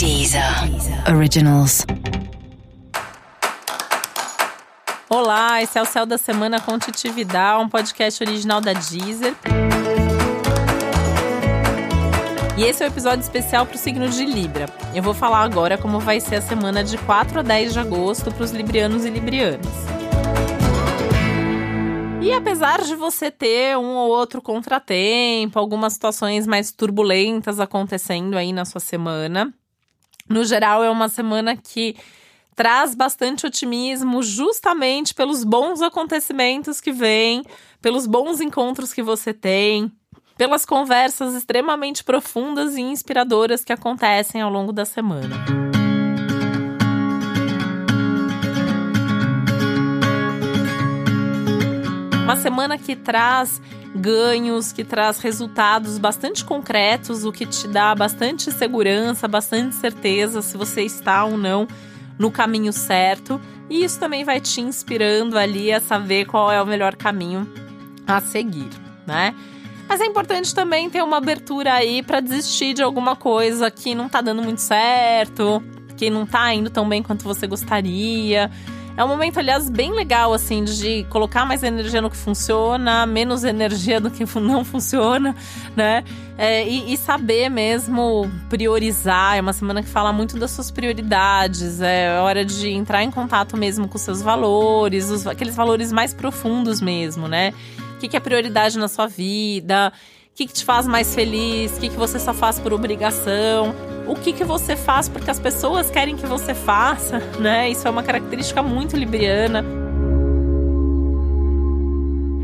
Deezer Originals. Olá, esse é o Céu da Semana com um podcast original da Deezer. E esse é o um episódio especial para o signo de Libra. Eu vou falar agora como vai ser a semana de 4 a 10 de agosto para os librianos e librianas. E apesar de você ter um ou outro contratempo, algumas situações mais turbulentas acontecendo aí na sua semana, no geral é uma semana que traz bastante otimismo justamente pelos bons acontecimentos que vêm, pelos bons encontros que você tem, pelas conversas extremamente profundas e inspiradoras que acontecem ao longo da semana. Uma semana que traz ganhos, que traz resultados bastante concretos, o que te dá bastante segurança, bastante certeza se você está ou não no caminho certo. E isso também vai te inspirando ali a saber qual é o melhor caminho a seguir, né? Mas é importante também ter uma abertura aí para desistir de alguma coisa que não tá dando muito certo, que não tá indo tão bem quanto você gostaria. É um momento, aliás, bem legal, assim, de colocar mais energia no que funciona, menos energia do que não funciona, né? É, e, e, saber mesmo priorizar. É uma semana que fala muito das suas prioridades. É hora de entrar em contato mesmo com seus valores, os, aqueles valores mais profundos mesmo, né? O que, que é prioridade na sua vida? O que, que te faz mais feliz? O que, que você só faz por obrigação? o que, que você faz porque as pessoas querem que você faça, né? Isso é uma característica muito libriana.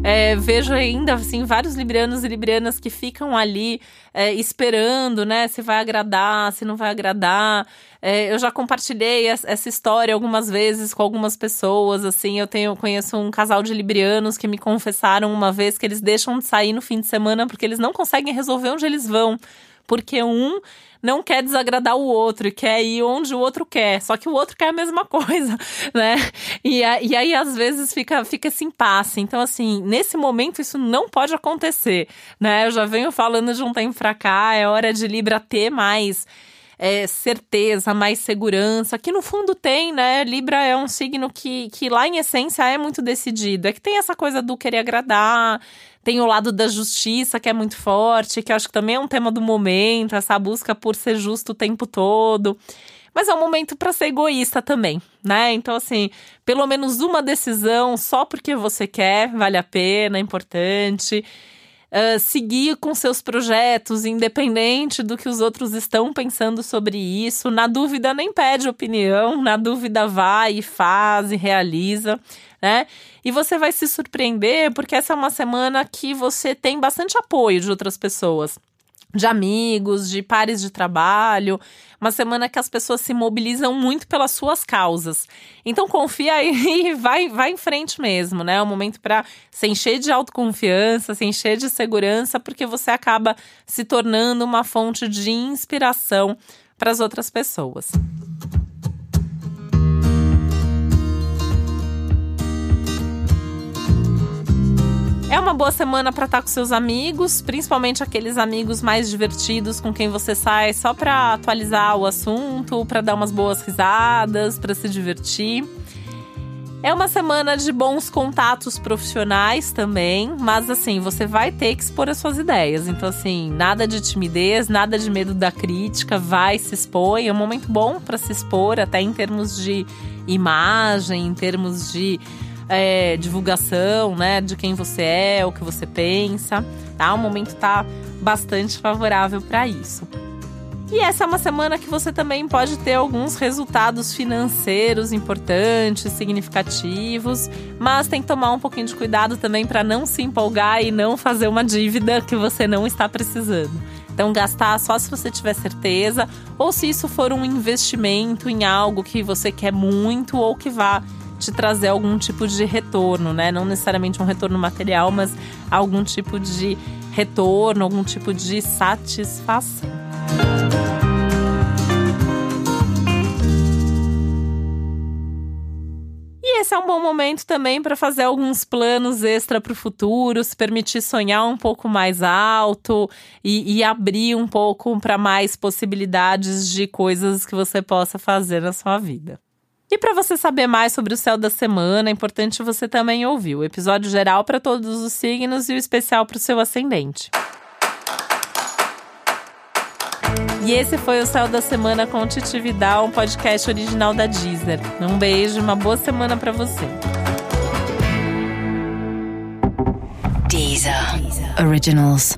É, vejo ainda assim vários librianos e librianas que ficam ali é, esperando, né? Se vai agradar, se não vai agradar. É, eu já compartilhei essa história algumas vezes com algumas pessoas. Assim, eu tenho conheço um casal de librianos que me confessaram uma vez que eles deixam de sair no fim de semana porque eles não conseguem resolver onde eles vão porque um não quer desagradar o outro e quer ir onde o outro quer, só que o outro quer a mesma coisa, né? E, e aí, às vezes, fica, fica esse impasse. Então, assim, nesse momento, isso não pode acontecer, né? Eu já venho falando de um tempo pra cá, é hora de Libra ter mais. É, certeza, mais segurança, que no fundo tem, né? Libra é um signo que, que lá em essência é muito decidido. É que tem essa coisa do querer agradar, tem o lado da justiça, que é muito forte, que eu acho que também é um tema do momento, essa busca por ser justo o tempo todo. Mas é um momento para ser egoísta também, né? Então, assim, pelo menos uma decisão só porque você quer, vale a pena, é importante. Uh, seguir com seus projetos, independente do que os outros estão pensando sobre isso. Na dúvida, nem pede opinião, na dúvida, vai e faz e realiza né? E você vai se surpreender porque essa é uma semana que você tem bastante apoio de outras pessoas de amigos, de pares de trabalho, uma semana que as pessoas se mobilizam muito pelas suas causas. Então confia aí e vai, vai em frente mesmo, né? É um momento para se encher de autoconfiança, se encher de segurança, porque você acaba se tornando uma fonte de inspiração para as outras pessoas. Boa semana para estar tá com seus amigos, principalmente aqueles amigos mais divertidos com quem você sai só para atualizar o assunto, para dar umas boas risadas, para se divertir. É uma semana de bons contatos profissionais também, mas assim, você vai ter que expor as suas ideias. Então, assim, nada de timidez, nada de medo da crítica, vai se expor. É um momento bom para se expor, até em termos de imagem, em termos de é, divulgação, né, de quem você é, o que você pensa, tá? O momento tá bastante favorável para isso. E essa é uma semana que você também pode ter alguns resultados financeiros importantes, significativos, mas tem que tomar um pouquinho de cuidado também para não se empolgar e não fazer uma dívida que você não está precisando. Então, gastar só se você tiver certeza, ou se isso for um investimento em algo que você quer muito ou que vá te trazer algum tipo de retorno, né? Não necessariamente um retorno material, mas algum tipo de retorno, algum tipo de satisfação. é um bom momento também para fazer alguns planos extra para o futuro, se permitir sonhar um pouco mais alto e, e abrir um pouco para mais possibilidades de coisas que você possa fazer na sua vida. E para você saber mais sobre o céu da semana, é importante você também ouvir o episódio geral para todos os signos e o especial para o seu ascendente. E esse foi o Céu da Semana com Titi Vidal, um podcast original da Deezer. Um beijo, uma boa semana para você. Deezer. Originals.